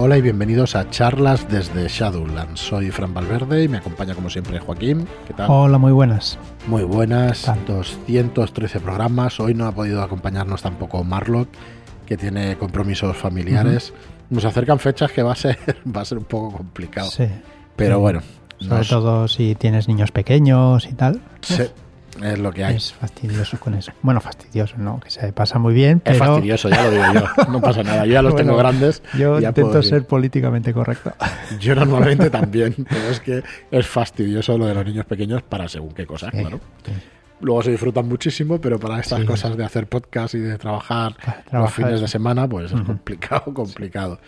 Hola y bienvenidos a charlas desde Shadowlands. Soy Fran Valverde y me acompaña como siempre Joaquín. ¿Qué tal? Hola, muy buenas. Muy buenas. 213 programas. Hoy no ha podido acompañarnos tampoco Marlock, que tiene compromisos familiares. Nos acercan fechas que va a ser, va a ser un poco complicado. Sí. Pero bueno. Sobre todo si tienes niños pequeños y tal. Sí. Es lo que hay. Es fastidioso con eso. Bueno, fastidioso, ¿no? Que se pasa muy bien, pero... Es fastidioso, ya lo digo yo. No pasa nada. Yo ya los tengo grandes. Yo intento ser políticamente correcto. Yo normalmente también, pero es que es fastidioso lo de los niños pequeños para según qué cosas, claro. Luego se disfrutan muchísimo, pero para estas cosas de hacer podcast y de trabajar, los fines de semana, pues es complicado, complicado.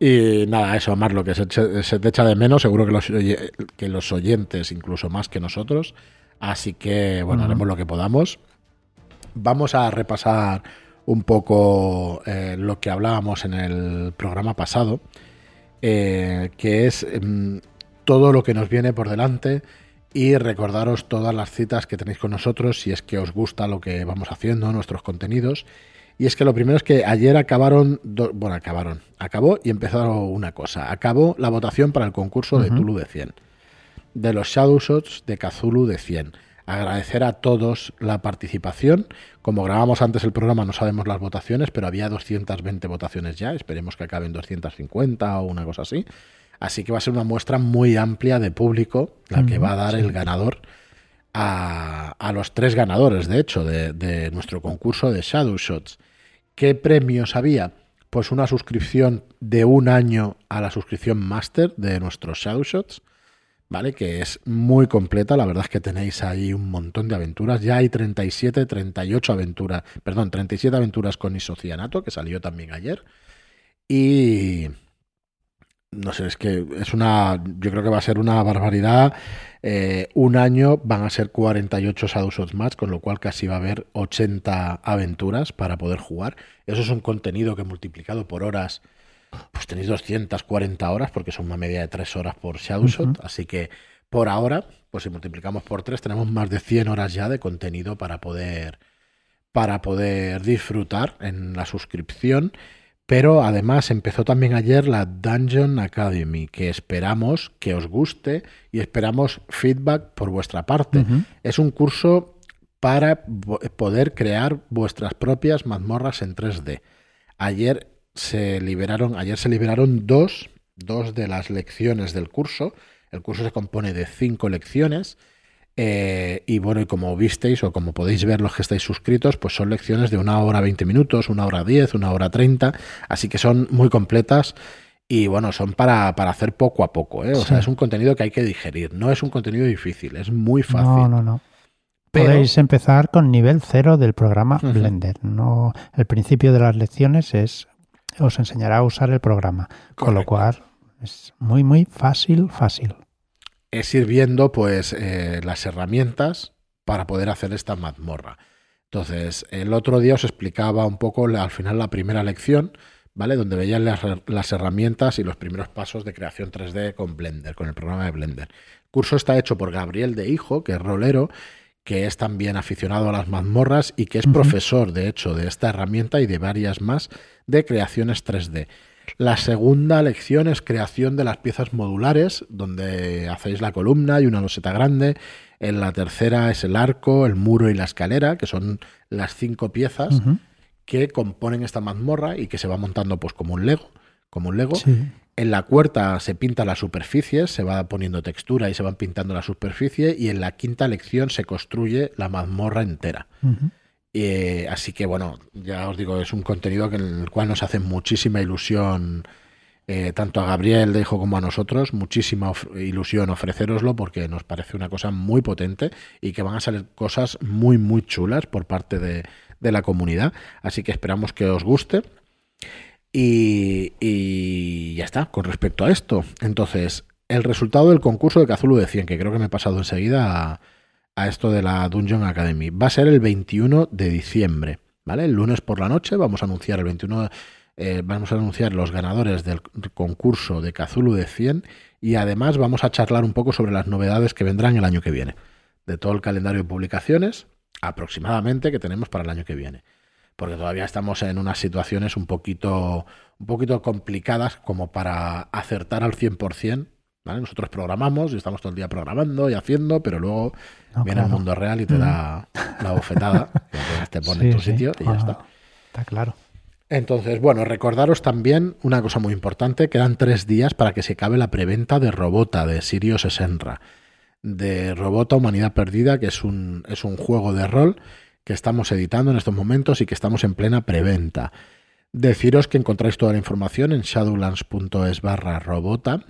Y nada, eso, más lo que se, se, te echa de menos, seguro que los, que los oyentes, incluso más que nosotros, Así que, bueno, haremos lo que podamos. Vamos a repasar un poco eh, lo que hablábamos en el programa pasado, eh, que es em, todo lo que nos viene por delante y recordaros todas las citas que tenéis con nosotros si es que os gusta lo que vamos haciendo, nuestros contenidos. Y es que lo primero es que ayer acabaron, bueno, acabaron, acabó y empezaron una cosa. Acabó la votación para el concurso de Tulu de 100 de los Shadowshots de Kazulu de 100. Agradecer a todos la participación. Como grabamos antes el programa, no sabemos las votaciones, pero había 220 votaciones ya. Esperemos que acaben 250 o una cosa así. Así que va a ser una muestra muy amplia de público la que va a dar el ganador a, a, los tres ganadores, de hecho, de, de nuestro concurso de Shadowshots. ¿Qué premios había? Pues una suscripción de un año a la suscripción Master de nuestros Shadowshots ¿vale? Que es muy completa, la verdad es que tenéis ahí un montón de aventuras, ya hay 37, 38 aventuras, perdón, 37 aventuras con isocianato, que salió también ayer, y no sé, es que es una, yo creo que va a ser una barbaridad, eh, un año van a ser 48 Shadows Match, con lo cual casi va a haber 80 aventuras para poder jugar, eso es un contenido que multiplicado por horas pues tenéis 240 horas, porque son una media de 3 horas por Shadowshot, así que por ahora, pues si multiplicamos por 3, tenemos más de 100 horas ya de contenido para poder, para poder disfrutar en la suscripción. Pero además empezó también ayer la Dungeon Academy, que esperamos que os guste y esperamos feedback por vuestra parte. Es un curso para poder crear vuestras propias mazmorras en 3D. Ayer se liberaron, ayer se liberaron dos, dos de las lecciones del curso. El curso se compone de cinco lecciones. Eh, y bueno, y como visteis o como podéis ver los que estáis suscritos, pues son lecciones de una hora 20 minutos, una hora 10, una hora 30, así que son muy completas y bueno, son para, para hacer poco a poco, ¿eh? o sea, es un contenido que hay que digerir, no es un contenido difícil, es muy fácil. No, no, no. Podéis empezar con nivel cero del programa Blender. No, el principio de las lecciones es os enseñará a usar el programa. Con lo cual es muy, muy fácil, fácil. Es ir viendo pues eh, las herramientas para poder hacer esta mazmorra. Entonces, el otro día os explicaba un poco al final la primera lección, ¿vale? Donde veían las, las, herramientas y los primeros pasos de creación 3D con Blender, con el programa de Blender. El curso está hecho por Gabriel de Hijo, que es rolero, que es también aficionado a las mazmorras y que es profesor, de hecho, de esta herramienta y de varias más de creaciones 3D. La segunda lección es creación de las piezas modulares, donde hacéis la columna y una loseta grande. En la tercera es el arco, el muro y la escalera, que son las cinco piezas que componen esta mazmorra y que se va montando pues como un Lego, como un Lego. En la cuarta se pinta la superficie, se va poniendo textura y se van pintando la superficie. Y en la quinta lección se construye la mazmorra entera. Eh, así que bueno, ya os digo, es un contenido en el cual nos hace muchísima ilusión, eh, tanto a Gabriel de Hijo como a nosotros, muchísima ilusión ofreceroslo porque nos parece una cosa muy potente y que van a salir cosas muy, muy chulas por parte de, de la comunidad. Así que esperamos que os guste. Y, ya está, con respecto a esto. Entonces, el resultado del concurso de Cthulhu de 100, que creo que me he pasado enseguida a, esto de la Dungeon Academy, va a ser el 21 de diciembre, ¿vale? El lunes por la noche vamos a anunciar el 21 eh, vamos a anunciar los ganadores del concurso de Cthulhu de 100 y además vamos a charlar un poco sobre las novedades que vendrán el año que viene, de todo el calendario de publicaciones aproximadamente que tenemos para el año que viene porque todavía estamos en unas situaciones un poquito, un poquito complicadas como para acertar al 100%. ¿vale? Nosotros programamos y estamos todo el día programando y haciendo, pero luego viene el mundo real y te da la bofetada, y te pone en tu sitio y ya está. Está claro. Entonces, bueno, recordaros también una cosa muy importante, quedan tres días para que se acabe la preventa de Robota de Sirius Senra, de Robota Humanidad Perdida, que es un, es un juego de rol que estamos editando en estos momentos y que estamos en plena preventa. Deciros que encontráis toda la información en shadowlands.es barra robota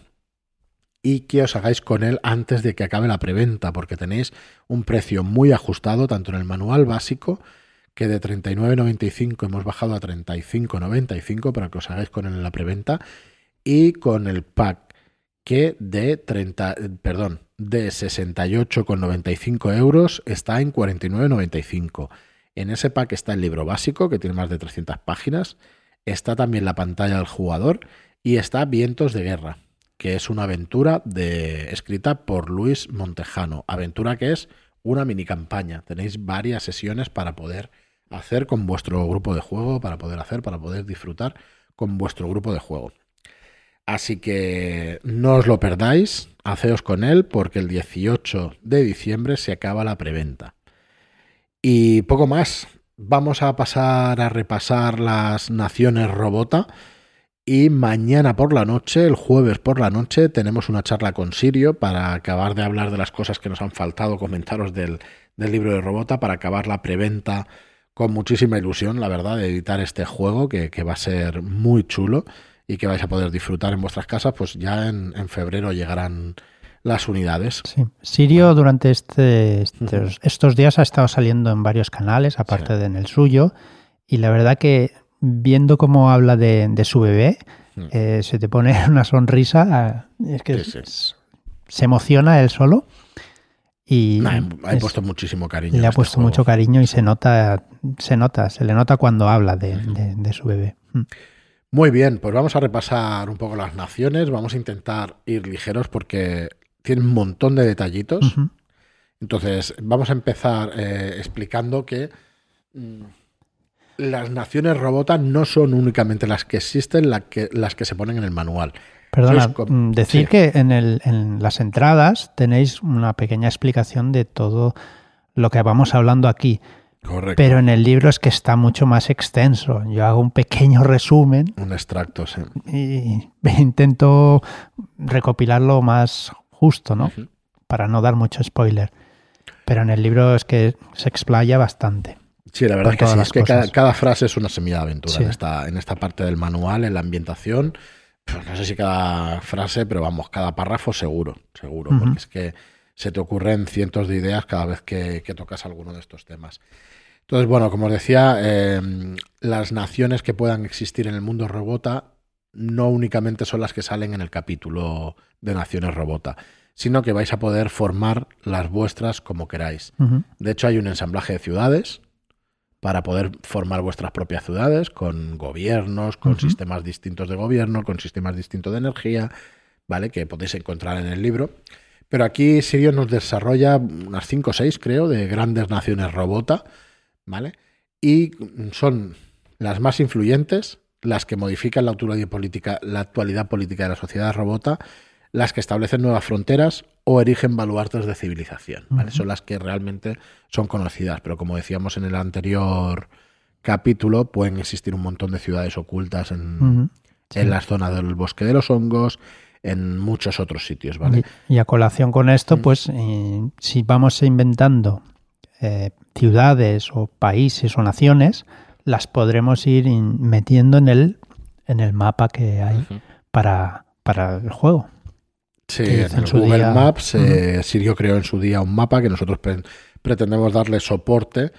y que os hagáis con él antes de que acabe la preventa, porque tenéis un precio muy ajustado tanto en el manual básico que de 39.95 hemos bajado a 35.95 para que os hagáis con él en la preventa y con el pack que de 30, perdón, de 68,95 euros está en 49,95. En ese pack está el libro básico que tiene más de 300 páginas, está también la pantalla del jugador y está Vientos de Guerra, que es una aventura de, escrita por Luis Montejano, aventura que es una mini campaña. Tenéis varias sesiones para poder hacer con vuestro grupo de juego, para poder hacer, para poder disfrutar con vuestro grupo de juego. Así que no os lo perdáis, haceos con él porque el 18 de diciembre se acaba la preventa. Y poco más, vamos a pasar a repasar las naciones robota. Y mañana por la noche, el jueves por la noche, tenemos una charla con Sirio para acabar de hablar de las cosas que nos han faltado, comentaros del, del libro de robota, para acabar la preventa con muchísima ilusión, la verdad, de editar este juego que, va a ser muy chulo y que vais a poder disfrutar en vuestras casas, pues ya en, febrero llegarán las unidades. Sí. Sirio durante este, estos, días ha estado saliendo en varios canales, aparte de en el suyo, y la verdad que viendo cómo habla de, su bebé, eh, se te pone una sonrisa, ah, es que se emociona él solo. Y ha puesto muchísimo cariño. Le ha este puesto mucho cariño y se nota, se nota, se le nota cuando habla de, su bebé. Mm. Muy bien, pues vamos a repasar un poco las naciones. Vamos a intentar ir ligeros porque tiene un montón de detallitos. Entonces, vamos a empezar eh, explicando que mm, las naciones robotas no son únicamente las que existen, que, las que se ponen en el manual. Perdona, mm, decir que en, el, en las entradas tenéis una pequeña explicación de todo lo que vamos hablando aquí. Correcto. Pero en el libro es que está mucho más extenso. Yo hago un pequeño resumen. Un extracto, sí. Y intento recopilarlo más justo, ¿no? Para no dar mucho spoiler. Pero en el libro es que se explaya bastante. Sí, la verdad es que sí. Es que cada, frase es una semilla de aventura en, esta, en esta parte del manual, en la ambientación pues no sé si cada frase, pero vamos, cada párrafo seguro, seguro, porque es que se te ocurren cientos de ideas cada vez que, tocas alguno de estos temas. Entonces, bueno, como os decía, em, las naciones que puedan existir en el mundo robota no únicamente son las que salen en el capítulo de Naciones Robota, sino que vais a poder formar las vuestras como queráis. De hecho, hay un ensamblaje de ciudades para poder formar vuestras propias ciudades con gobiernos, con sistemas distintos de gobierno, con sistemas distintos de energía, ¿vale? Que podéis encontrar en el libro. Pero aquí Sirio nos desarrolla unas 5 o 6, creo, de grandes naciones robota, ¿vale? Y son las más influyentes, las que modifican la actualidad política, la actualidad política de la sociedad robota, las que establecen nuevas fronteras o erigen baluartes de civilización. Son las que realmente son conocidas, pero como decíamos en el anterior capítulo, pueden existir un montón de ciudades ocultas en, en las zonas del bosque de los hongos, en muchos otros sitios. ¿vale? Y, a colación con esto, pues eh, si vamos inventando eh, ciudades o países o naciones, las podremos ir metiendo en el, en el mapa que hay para, para el juego. Sí, en, Google Maps eh, Sirio creó en su día un mapa que nosotros pretendemos darle soporte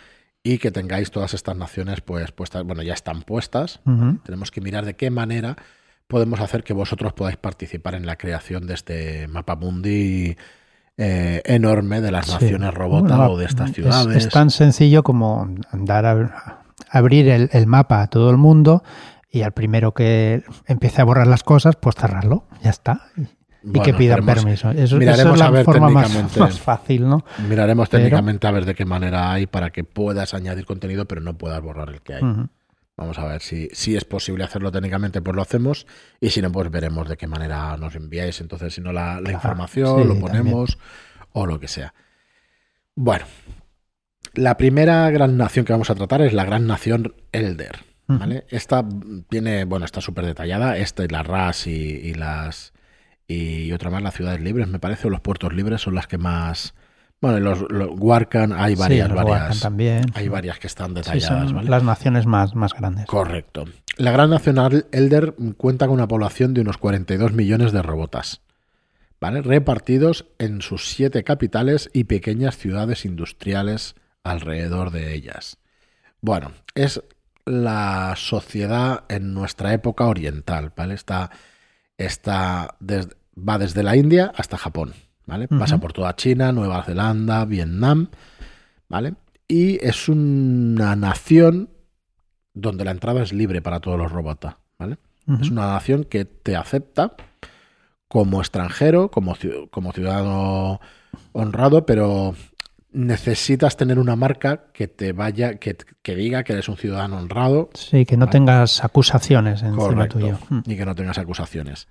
y que tengáis todas estas naciones pues puestas, bueno, ya están puestas. Tenemos que mirar de qué manera podemos hacer que vosotros podáis participar en la creación de este mapa mundi eh, enorme de las naciones robota o de estas ciudades. Es, tan sencillo como dar a, abrir el, el, mapa a todo el mundo y al primero que empiece a borrar las cosas, pues cerrarlo. Ya está y que pidan permiso. Eso, miraremos es la forma más, fácil, ¿no? Miraremos técnicamente a ver de qué manera hay para que puedas añadir contenido, pero no puedas borrar el que hay. Vamos a ver si, si es posible hacerlo técnicamente, pues lo hacemos. Y si no, pues veremos de qué manera nos enviáis. Entonces, si no, la, información, lo ponemos o lo que sea. Bueno, la primera gran nación que vamos a tratar es la gran nación Elder. ¿vale? Esta tiene, bueno, está súper detallada. Esta y la RAS y, las. Y otra más, las ciudades libres, me parece, o los puertos libres son las que más bueno, los, los Warcan hay varias, varias. también. Hay varias que están detalladas, Las naciones más, más grandes. Correcto. La Gran Nacional Elder cuenta con una población de unos 42 millones de robotas, ¿vale? Repartidos en sus siete capitales y pequeñas ciudades industriales alrededor de ellas. Bueno, es la sociedad en nuestra época oriental, ¿vale? Está, está va desde la India hasta Japón. ¿Vale? Pasa por toda China, Nueva Zelanda, Vietnam, ¿vale? Y es una nación donde la entrada es libre para todos los robots, ¿vale? Es una nación que te acepta como extranjero, como, como ciudadano honrado, pero necesitas tener una marca que te vaya, que, diga que eres un ciudadano honrado. Sí, que no tengas acusaciones encima tuyo. Y que no tengas acusaciones.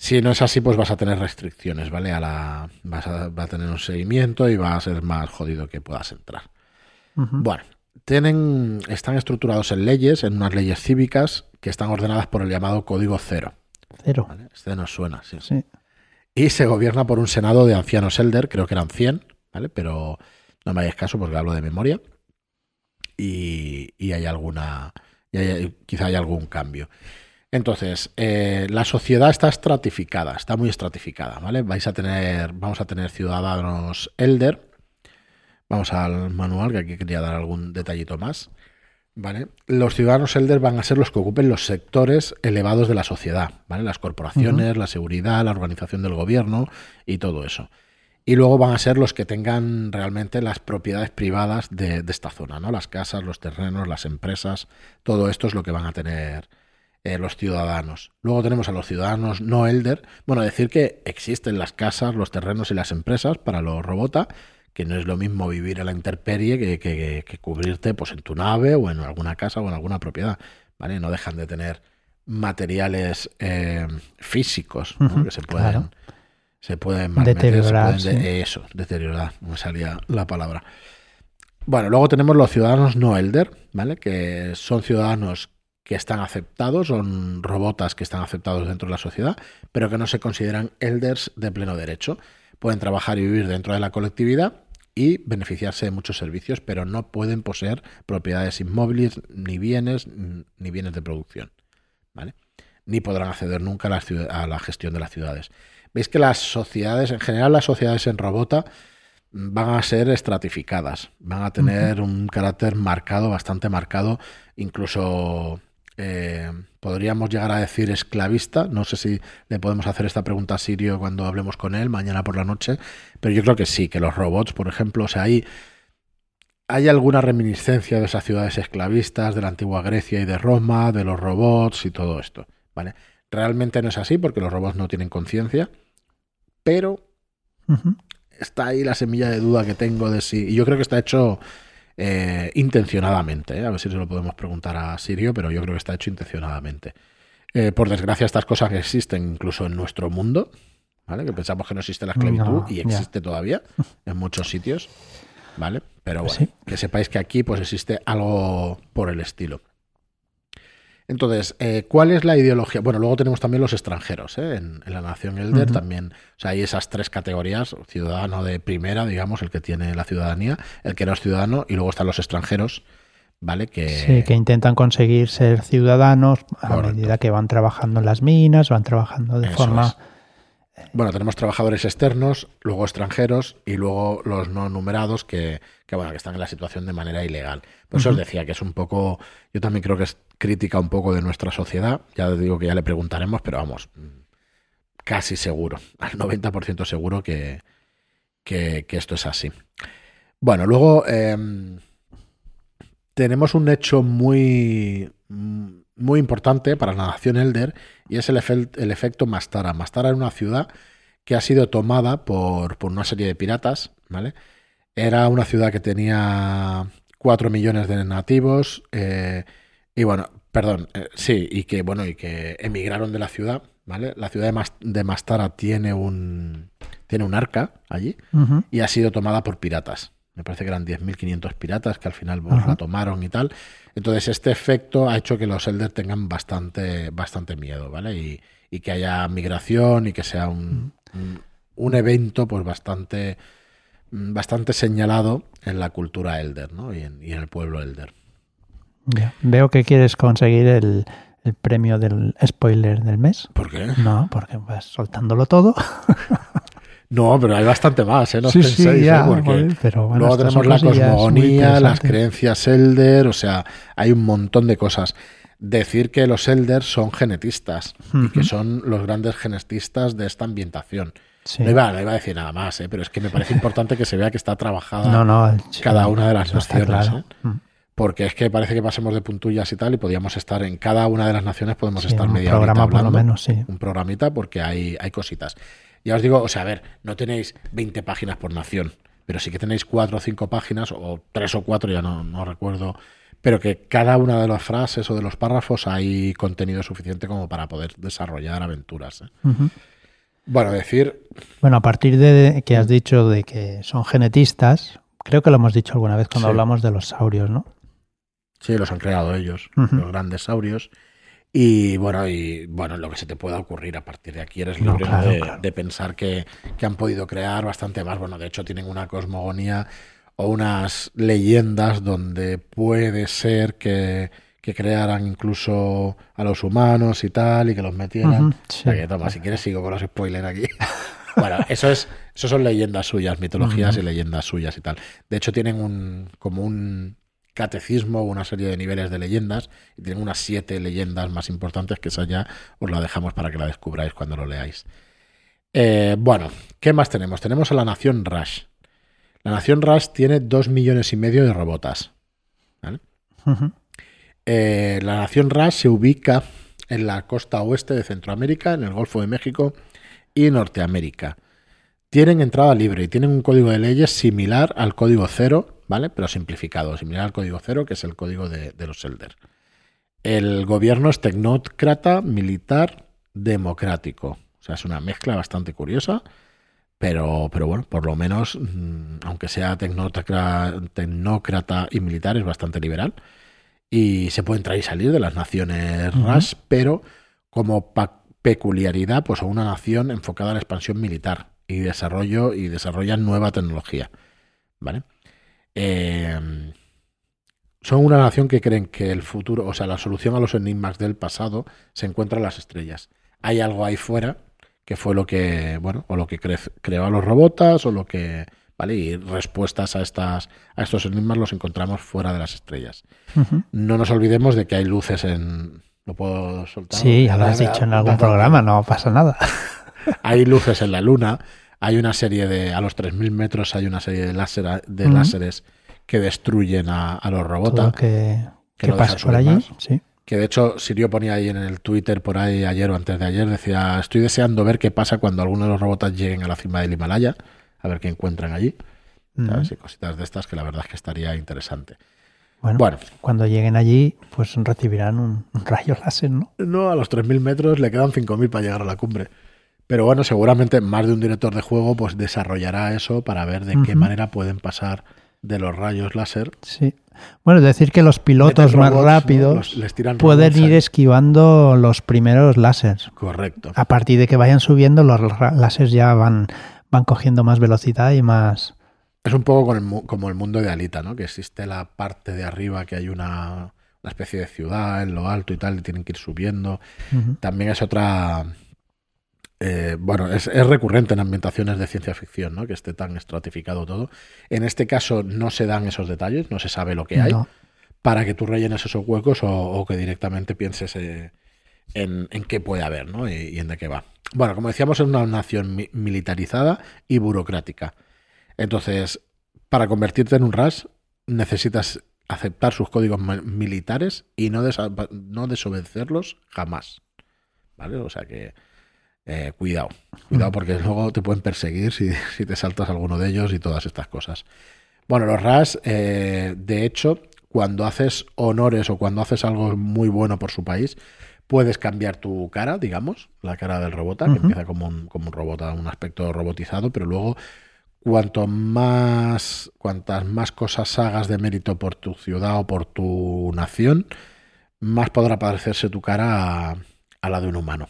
Si no es así, pues vas a tener restricciones, ¿vale? A la, vas a, tener un seguimiento y va a ser más jodido que puedas entrar. Bueno, tienen, están estructurados en leyes, en unas leyes cívicas que están ordenadas por el llamado Código Cero. Cero. Este nos suena, sí. sí. Y se gobierna por un senado de ancianos elder, creo que eran 100, ¿vale? Pero no me hagáis caso porque hablo de memoria. Y, hay alguna, y quizá hay algún cambio. Entonces, eh, la sociedad está estratificada, está muy estratificada, ¿vale? Vais a tener, vamos a tener ciudadanos elder. Vamos al manual, que aquí quería dar algún detallito más. ¿Vale? Los ciudadanos elder van a ser los que ocupen los sectores elevados de la sociedad, ¿vale? Las corporaciones, la seguridad, la organización del gobierno y todo eso. Y luego van a ser los que tengan realmente las propiedades privadas de, de esta zona, ¿no? Las casas, los terrenos, las empresas, todo esto es lo que van a tener eh, los ciudadanos. Luego tenemos a los ciudadanos no elder. Bueno, decir que existen las casas, los terrenos y las empresas para los robota, que no es lo mismo vivir en la intemperie que, que, cubrirte pues, en tu nave o en alguna casa o en alguna propiedad. ¿vale? No dejan de tener materiales eh, físicos que se pueden, se pueden deteriorar. Eso, deteriorar, me salía la palabra. Bueno, luego tenemos los ciudadanos no elder, ¿vale? Que son ciudadanos que están aceptados, son robotas que están aceptados dentro de la sociedad, pero que no se consideran elders de pleno derecho. Pueden trabajar y vivir dentro de la colectividad y beneficiarse de muchos servicios, pero no pueden poseer propiedades inmóviles, ni bienes, ni bienes de producción. ¿vale? Ni podrán acceder nunca a la, a la gestión de las ciudades. Veis que las sociedades, en general las sociedades en robota, van a ser estratificadas, van a tener un carácter marcado, bastante marcado, incluso eh, podríamos llegar a decir esclavista. No sé si le podemos hacer esta pregunta a Sirio cuando hablemos con él mañana por la noche, pero yo creo que sí, que los robots, por ejemplo, o sea, hay, hay alguna reminiscencia de esas ciudades esclavistas de la antigua Grecia y de Roma, de los robots y todo esto. ¿vale? Realmente no es así porque los robots no tienen conciencia, pero está ahí la semilla de duda que tengo de si. Y yo creo que está hecho eh, intencionadamente. ¿eh? A ver si se lo podemos preguntar a Sirio, pero yo creo que está hecho intencionadamente. Eh, por desgracia, estas cosas existen incluso en nuestro mundo, ¿vale? Que pensamos que no existe la esclavitud y existe todavía en muchos sitios, ¿vale? Pero bueno, que sepáis que aquí pues existe algo por el estilo. Entonces, eh, ¿cuál es la ideología? Bueno, luego tenemos también los extranjeros ¿eh? en, la nación Elder, también. O sea, hay esas tres categorías: ciudadano de primera, digamos, el que tiene la ciudadanía, el que no es ciudadano, y luego están los extranjeros, ¿vale? Que... Sí, que intentan conseguir ser ciudadanos a medida que van trabajando en las minas, van trabajando de forma. Bueno, tenemos trabajadores externos, luego extranjeros y luego los no numerados que, bueno, que están en la situación de manera ilegal. Por eso os decía que es un poco, yo también creo que es crítica un poco de nuestra sociedad. Ya digo que ya le preguntaremos, pero vamos, casi seguro, al 90% seguro que, que, esto es así. Bueno, luego em, tenemos un hecho muy muy importante para la nación Elder y es el, el efecto Mastara. Mastara era una ciudad que ha sido tomada por, una serie de piratas, ¿vale? Era una ciudad que tenía 4 millones de nativos, eh, Y bueno, perdón, eh, sí, y que bueno, y que emigraron de la ciudad, ¿vale? La ciudad de, Mastara tiene un tiene un arca allí y ha sido tomada por piratas. Me parece que eran 10.500 piratas que al final pues, la tomaron y tal. Entonces este efecto ha hecho que los Elders tengan bastante, bastante miedo, ¿vale? Y, que haya migración y que sea un, un, evento pues bastante, bastante señalado en la cultura Elder, ¿no? Y en, y en el pueblo Elder. Veo que quieres conseguir el, el premio del spoiler del mes. ¿Por qué? No, porque vas soltándolo todo. No, pero hay bastante más, ¿eh? No sí, penséis, sí, ya, Porque pero luego tenemos la cosmogonía, las creencias Elder, o sea, hay un montón de cosas. Decir que los Elders son genetistas y que son los grandes genetistas de esta ambientación. No, iba, a decir nada más, ¿eh? pero es que me parece importante que se vea que está trabajada cada una de las naciones. ¿eh? Mm porque es que parece que pasemos de puntullas y tal y podíamos estar en cada una de las naciones podemos estar un media programa por lo menos, sí. Un programita porque hay, hay cositas. Ya os digo, o sea, a ver, no tenéis 20 páginas por nación, pero sí que tenéis cuatro o cinco páginas, o tres o cuatro, ya no, no recuerdo, pero que cada una de las frases o de los párrafos hay contenido suficiente como para poder desarrollar aventuras. ¿eh? Bueno, decir... Bueno, a partir de que has dicho de que son genetistas, creo que lo hemos dicho alguna vez cuando hablamos de los saurios, ¿no? Sí, los han creado ellos, los grandes saurios. Y bueno, y bueno, lo que se te pueda ocurrir a partir de aquí eres libre de, pensar que, han podido crear bastante más. Bueno, de hecho tienen una cosmogonía o unas leyendas donde puede ser que, crearan incluso a los humanos y tal, y que los metieran. toma, si quieres sigo con los spoilers aquí. bueno, eso es, eso son leyendas suyas, mitologías y leyendas suyas y tal. De hecho, tienen un como un catecismo, una serie de niveles de leyendas, y tienen unas siete leyendas más importantes, que esa ya os la dejamos para que la descubráis cuando lo leáis. Eh, bueno, ¿qué más tenemos? Tenemos a la nación Rush. La nación Rush tiene dos millones y medio de robotas. Eh, la nación Rush se ubica en la costa oeste de Centroamérica, en el Golfo de México y Norteamérica. Tienen entrada libre y tienen un código de leyes similar al código cero ¿vale? Pero simplificado, similar al código cero, que es el código de, los Elder. El gobierno es tecnócrata, militar, democrático. O sea, es una mezcla bastante curiosa, pero, pero bueno, por lo menos, mm, aunque sea tecnócrata, y militar, es bastante liberal. Y se puede entrar y salir de las naciones RAS, pero como peculiaridad, pues a una nación enfocada a la expansión militar y desarrollo y desarrolla nueva tecnología. ¿Vale? Em, son una nación que creen que el futuro, o sea, la solución a los enigmas del pasado se encuentra en las estrellas. Hay algo ahí fuera que fue lo que, bueno, o lo que creó a los robots o lo que, ¿vale? Y respuestas a estas a estos enigmas los encontramos fuera de las estrellas. No nos olvidemos de que hay luces en ¿Lo puedo soltar? Sí, ya lo has dicho en algún programa, no pasa nada. hay luces en la luna, hay una serie de, a los 3.000 metros hay una serie de, láser, de láseres que destruyen a, los robots. que, pasa por allí, sí. Que de hecho Sirio ponía ahí en el Twitter por ahí ayer o antes de ayer, decía, estoy deseando ver qué pasa cuando algunos de los robots lleguen a la cima del Himalaya, a ver qué encuentran allí. Y cositas de estas que la verdad es que estaría interesante. Bueno, cuando lleguen allí, pues recibirán un, rayo láser, ¿no? No, a los 3.000 metros le quedan 5.000 para llegar a la cumbre. Pero bueno, seguramente más de un director de juego pues desarrollará eso para ver de qué manera pueden pasar de los rayos láser. Sí. Bueno, es decir que los pilotos más rápidos pueden ir esquivando los primeros láseres. Correcto. A partir de que vayan subiendo, los láseres ya van, van cogiendo más velocidad y más... Es un poco como el mundo de Alita, ¿no? Que existe la parte de arriba que hay una, especie de ciudad en lo alto y tal, y tienen que ir subiendo. También es otra eh, bueno, es, recurrente en ambientaciones de ciencia ficción, ¿no? Que esté tan estratificado todo. En este caso no se dan esos detalles, no se sabe lo que hay, para que tú rellenes esos huecos o, que directamente pienses eh, en, qué puede haber, ¿no? Y, en de qué va. Bueno, como decíamos, es una nación militarizada y burocrática. Entonces, para convertirte en un RAS, necesitas aceptar sus códigos militares y no, no desobedecerlos jamás. ¿Vale? O sea que eh, cuidado, cuidado porque luego te pueden perseguir si, te saltas alguno de ellos y todas estas cosas. Bueno, los RAS, eh, de hecho, cuando haces honores o cuando haces algo muy bueno por su país, puedes cambiar tu cara, digamos, la cara del robot, que empieza como un, como un robot, un aspecto robotizado, pero luego cuanto más, cuantas más cosas hagas de mérito por tu ciudad o por tu nación, más podrá parecerse tu cara a, la de un humano.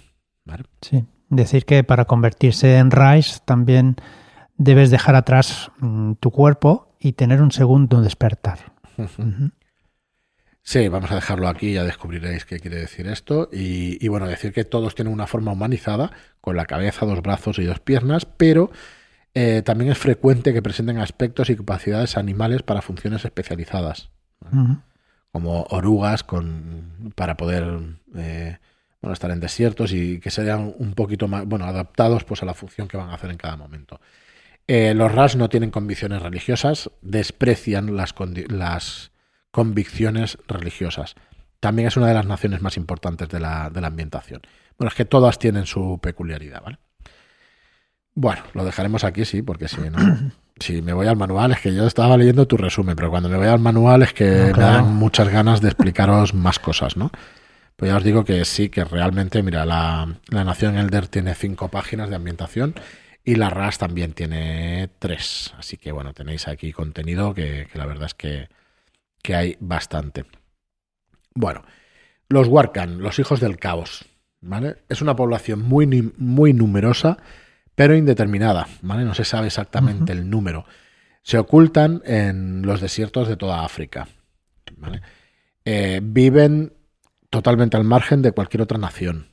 Sí, decir que para convertirse en Rise también debes dejar atrás mm, tu cuerpo y tener un segundo despertar. Sí, vamos a dejarlo aquí, ya descubriréis qué quiere decir esto. Y, y, bueno, decir que todos tienen una forma humanizada, con la cabeza, dos brazos y dos piernas, pero eh, también es frecuente que presenten aspectos y capacidades animales para funciones especializadas, como orugas con, para poder eh, bueno, estar en desiertos y que sean un poquito más bueno, adaptados pues, a la función que van a hacer en cada momento. Eh, los RAS no tienen convicciones religiosas, desprecian las, las convicciones religiosas. También es una de las naciones más importantes de la, de la ambientación. Bueno, es que todas tienen su peculiaridad, ¿vale? Bueno, lo dejaremos aquí, sí, porque si no. Si me voy al manual, es que yo estaba leyendo tu resumen, pero cuando me voy al manual es que me dan muchas ganas de explicaros más cosas, ¿no? Pues ya os digo que sí, que realmente, mira, la, Nación Elder tiene cinco páginas de ambientación y la RAS también tiene tres. Así que bueno, tenéis aquí contenido que, la verdad es que, que, hay bastante. Bueno, los Warkan, los hijos del caos, ¿vale? Es una población muy, muy numerosa pero indeterminada, ¿vale? No se sabe exactamente el número. Se ocultan en los desiertos de toda África, eh, viven totalmente al margen de cualquier otra nación.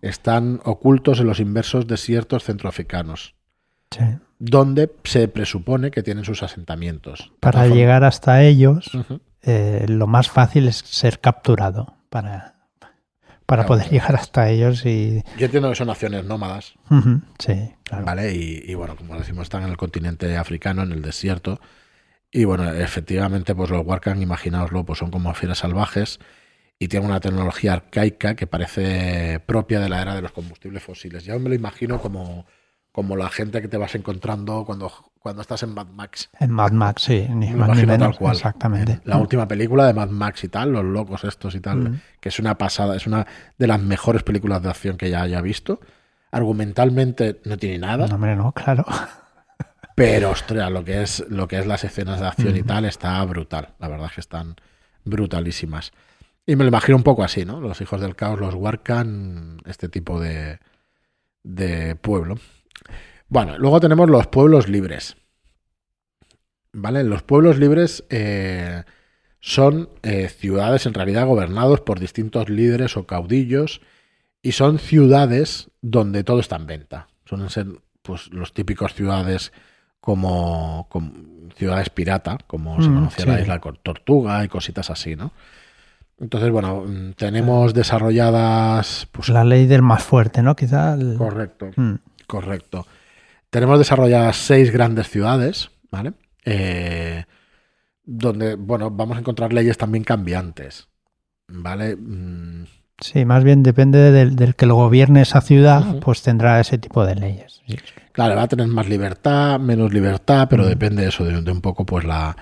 Están ocultos en los inversos desiertos centroafricanos, donde se presupone que tienen sus asentamientos. Para llegar hasta ellos, eh, lo más fácil es ser capturado para para poder llegar hasta ellos y... Yo entiendo que son naciones nómadas. sí, claro. ¿Vale? Y, bueno, como decimos, están en el continente africano, en el desierto. Y bueno, efectivamente, pues los Warkan, imaginaoslo, pues son como fieras salvajes y tienen una tecnología arcaica que parece propia de la era de los combustibles fósiles. Ya me lo imagino como, como la gente que te vas encontrando cuando cuando estás en Mad Max. En Mad Max, sí, ni más ni menos, Exactamente. La última película de Mad Max y tal, los locos estos y tal, mm. que es una pasada, es una de las mejores películas de acción que ya haya visto. Argumentalmente no tiene nada. No, hombre, no, claro. Pero, ostras, lo que es, lo que es las escenas de acción y tal está brutal. La verdad es que están brutalísimas. Y me lo imagino un poco así, ¿no? Los hijos del caos, los Warcan, este tipo de, de pueblo. Bueno, luego tenemos los pueblos libres. ¿Vale? Los pueblos libres eh, son eh, ciudades en realidad gobernados por distintos líderes o caudillos y son ciudades donde todo está en venta. Suelen ser pues, los típicos ciudades como, ciudades pirata, como se mm, conocía la isla Tortuga y cositas así, ¿no? Entonces, bueno, mm, tenemos desarrolladas... Pues, la ley del más fuerte, ¿no? Quizá. Correcto, mm. correcto. Tenemos desarrolladas seis grandes ciudades, ¿vale? Eh, donde, bueno, vamos a encontrar leyes también cambiantes, ¿vale? Mm. Sí, más bien depende del, que lo gobierne esa ciudad, pues tendrá ese tipo de leyes. Claro, va a tener más libertad, menos libertad, pero depende eso de, un poco, pues la,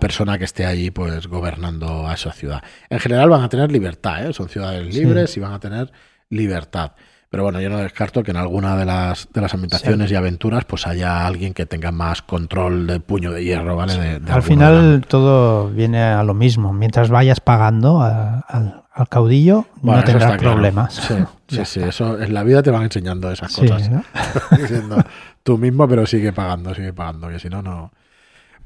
persona que esté allí, pues gobernando a esa ciudad. En general van a tener libertad, ¿eh? son ciudades libres y van a tener libertad. Pero bueno, yo no descarto que en alguna de las, de las ambientaciones y aventuras pues haya alguien que tenga más control de puño de hierro, ¿vale? Al final todo viene a lo mismo. Mientras vayas pagando al, caudillo, no tendrás problemas. Sí, sí, eso en la vida te van enseñando esas cosas. Diciendo tú mismo, pero sigue pagando, sigue pagando, que si no, no...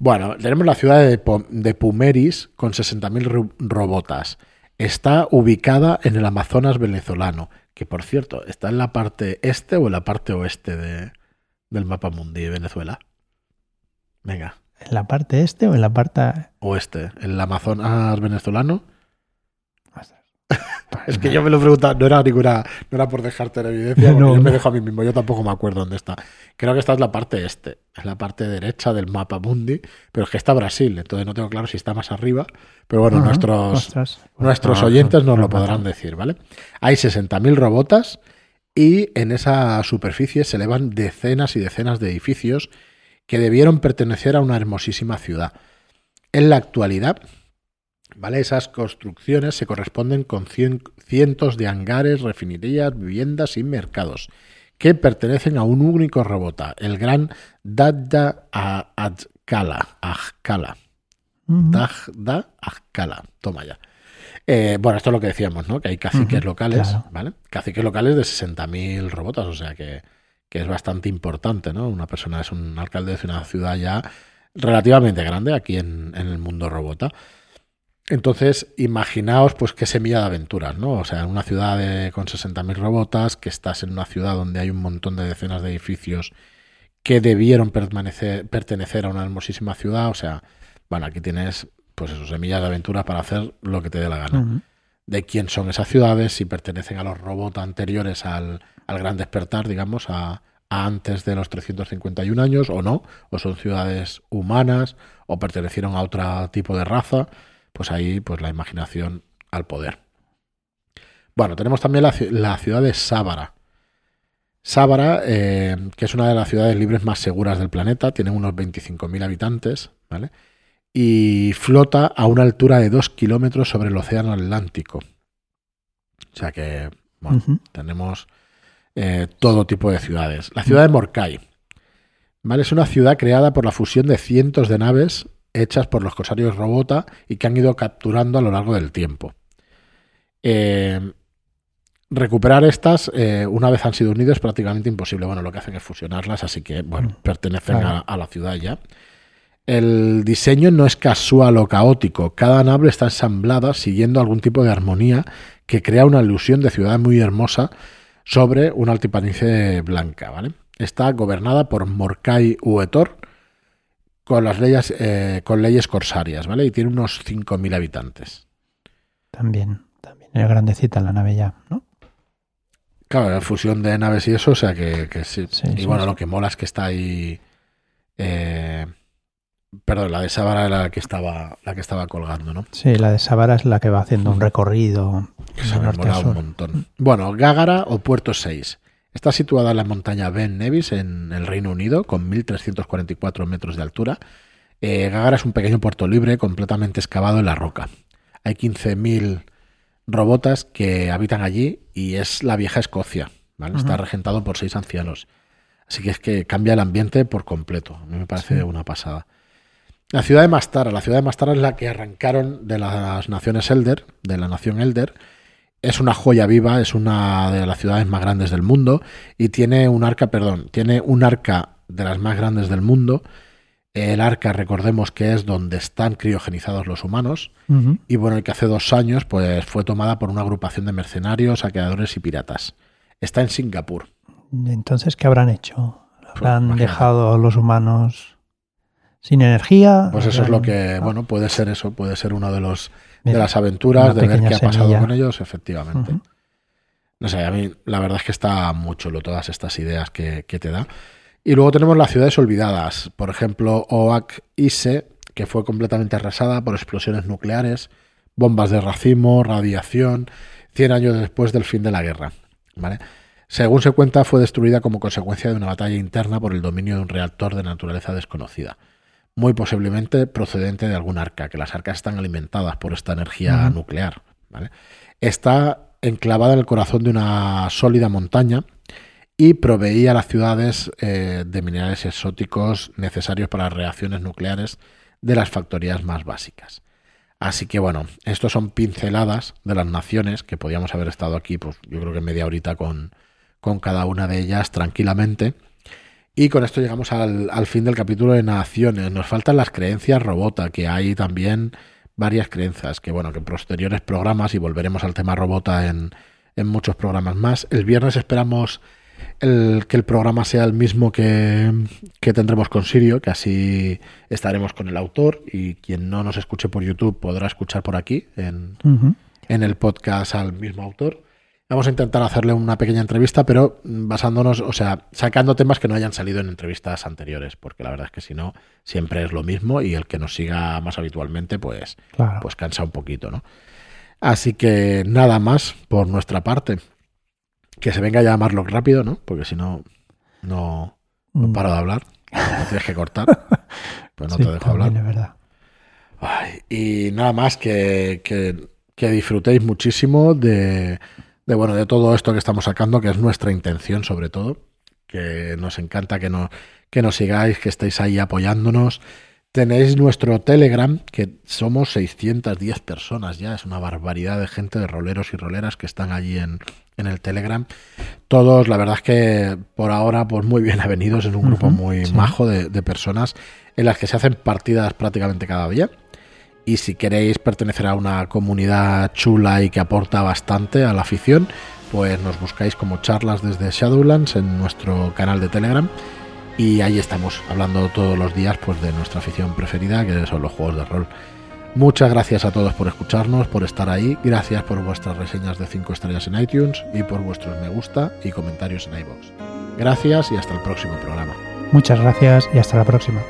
Bueno, tenemos la ciudad de, de Pumeris con 60.000 robotas. Está ubicada en el Amazonas venezolano que por cierto, ¿está en la parte este o en la parte oeste de, del mapa mundi de Venezuela? Venga. ¿En la parte este o en la parte oeste? ¿En el Amazonas venezolano? Es que yo me lo preguntaba, no era ninguna, no era por dejarte la evidencia, yo me dejo a mí mismo, yo tampoco me acuerdo dónde está. Creo que esta es la parte este, es la parte derecha del mapa mundi, pero es que está Brasil, entonces no tengo claro si está más arriba, pero bueno, nuestros, nuestros oyentes nos lo podrán decir, ¿vale? Hay 60.000 robotas y en esa superficie se elevan decenas y decenas de edificios que debieron pertenecer a una hermosísima ciudad. En la actualidad, ¿Vale? Esas construcciones se corresponden con cientos de hangares, refinerías, viviendas y mercados que pertenecen a un único robota, el gran Dada Adkala. Ajkala. Dada Ajkala. Toma ya. Eh, bueno, esto es lo que decíamos, ¿no? Que hay caciques locales, ¿vale? Caciques locales de 60.000 robotas, o sea que, es bastante importante, ¿no? Una persona es un alcalde de una ciudad ya relativamente grande aquí en, el mundo robota. Entonces, imaginaos pues qué semilla de aventuras, ¿no? O sea, en una ciudad de, con 60.000 robotas, que estás en una ciudad donde hay un montón de decenas de edificios que debieron pertenecer a una hermosísima ciudad, o sea, bueno, aquí tienes pues eso, semillas de aventuras para hacer lo que te dé la gana. De quién son esas ciudades, si pertenecen a los robots anteriores al, gran despertar, digamos, a, antes de los 351 años o no, o son ciudades humanas o pertenecieron a otro tipo de raza, pues ahí pues la imaginación al poder. Bueno, tenemos también la, ciudad de Sábara. Sábara, eh, que es una de las ciudades libres más seguras del planeta, tiene unos 25.000 habitantes, ¿vale? y flota a una altura de 2 kilómetros sobre el Océano Atlántico. O sea que, bueno, tenemos eh, todo tipo de ciudades. La ciudad de Morcay. ¿vale? Es una ciudad creada por la fusión de cientos de naves hechas por los corsarios Robota y que han ido capturando a lo largo del tiempo. Eh, recuperar estas, eh, una vez han sido unidas, es prácticamente imposible. Bueno, lo que hacen es fusionarlas, así que, bueno, mm. pertenecen a, la ciudad ya. El diseño no es casual o caótico. Cada nave está ensamblada siguiendo algún tipo de armonía que crea una ilusión de ciudad muy hermosa sobre una altipanice blanca. ¿vale? Está gobernada por Morkai Uetor con las leyes, eh, con leyes corsarias, ¿vale? Y tiene unos 5.000 habitantes. También, también es grandecita la nave ya, ¿no? Claro, la fusión de naves y eso, o sea que, sí. Y bueno, lo que mola es que está ahí. Eh, Perdón, la de Sábara era la que estaba, la que estaba colgando, ¿no? Sí, la de Sábara es la que va haciendo un recorrido. Se me un montón. Bueno, Gágara o Puerto 6. Está situada en la montaña Ben Nevis, en el Reino Unido, con 1.344 metros de altura. Eh, Gágara es un pequeño puerto libre completamente excavado en la roca. Hay 15.000 robotas que habitan allí y es la vieja Escocia. ¿vale? Está regentado por seis ancianos. Así que es que cambia el ambiente por completo. A mí me parece una pasada. La ciudad de Mastara. La ciudad de Mastara es la que arrancaron de las naciones Elder, de la nación Elder. Es una joya viva, es una de las ciudades más grandes del mundo y tiene un arca, perdón, tiene un arca de las más grandes del mundo. El arca, recordemos que es donde están criogenizados los humanos. Y bueno, el que hace dos años pues, fue tomada por una agrupación de mercenarios, saqueadores y piratas. Está en Singapur. Entonces, ¿qué habrán hecho? Pues ¿Habrán dejado a los humanos sin energía. Pues eso es lo que, bueno, puede ser eso, puede ser uno de los de las aventuras, de ver qué ha pasado con ellos, efectivamente. No sé, a mí la verdad es que está muy chulo todas estas ideas que, te da. Y luego tenemos las ciudades olvidadas, por ejemplo, Oak Ise, que fue completamente arrasada por explosiones nucleares, bombas de racimo, radiación, 100 años después del fin de la guerra. ¿vale? Según se cuenta, fue destruida como consecuencia de una batalla interna por el dominio de un reactor de naturaleza desconocida muy posiblemente procedente de algún arca, que las arcas están alimentadas por esta energía nuclear. Está enclavada en el corazón de una sólida montaña y proveía a las ciudades eh, de minerales exóticos necesarios para las reacciones nucleares de las factorías más básicas. Así que bueno, estos son pinceladas de las naciones que podíamos haber estado aquí, pues yo creo que media horita con, con cada una de ellas tranquilamente y con esto llegamos al, fin del capítulo de naciones. Nos faltan las creencias robota, que hay también varias creencias, que bueno, que en posteriores programas, y volveremos al tema robota en, muchos programas más. El viernes esperamos el, que el programa sea el mismo que, tendremos con Sirio, que así estaremos con el autor y quien no nos escuche por YouTube podrá escuchar por aquí en, en el podcast al mismo autor. Vamos a intentar hacerle una pequeña entrevista, pero basándonos, o sea, sacando temas que no hayan salido en entrevistas anteriores, porque la verdad es que si no, siempre es lo mismo y el que nos siga más habitualmente, pues, pues cansa un poquito, ¿no? Así que nada más por nuestra parte. Que se venga ya llamarlo rápido, ¿no? Porque si no, no, no mm. paro de hablar. No tienes que cortar. Pues no te dejo hablar. verdad. y nada más que, que, disfrutéis muchísimo de, de, bueno, de todo esto que estamos sacando, que es nuestra intención sobre todo, que nos encanta que nos, que nos sigáis, que estéis ahí apoyándonos. Tenéis nuestro Telegram, que somos 610 personas ya, es una barbaridad de gente, de roleros y roleras que están allí en, en el Telegram. Todos, la verdad es que por ahora, pues muy bien avenidos, es un grupo muy majo de, de, personas en las que se hacen partidas prácticamente cada día. Y si queréis pertenecer a una comunidad chula y que aporta bastante a la afición, pues nos buscáis como charlas desde Shadowlands en nuestro canal de Telegram y ahí estamos hablando todos los días pues de nuestra afición preferida que son los juegos de rol. Muchas gracias a todos por escucharnos, por estar ahí, gracias por vuestras reseñas de 5 estrellas en iTunes y por vuestros me gusta y comentarios en iBox. Gracias y hasta el próximo programa. Muchas gracias y hasta la próxima.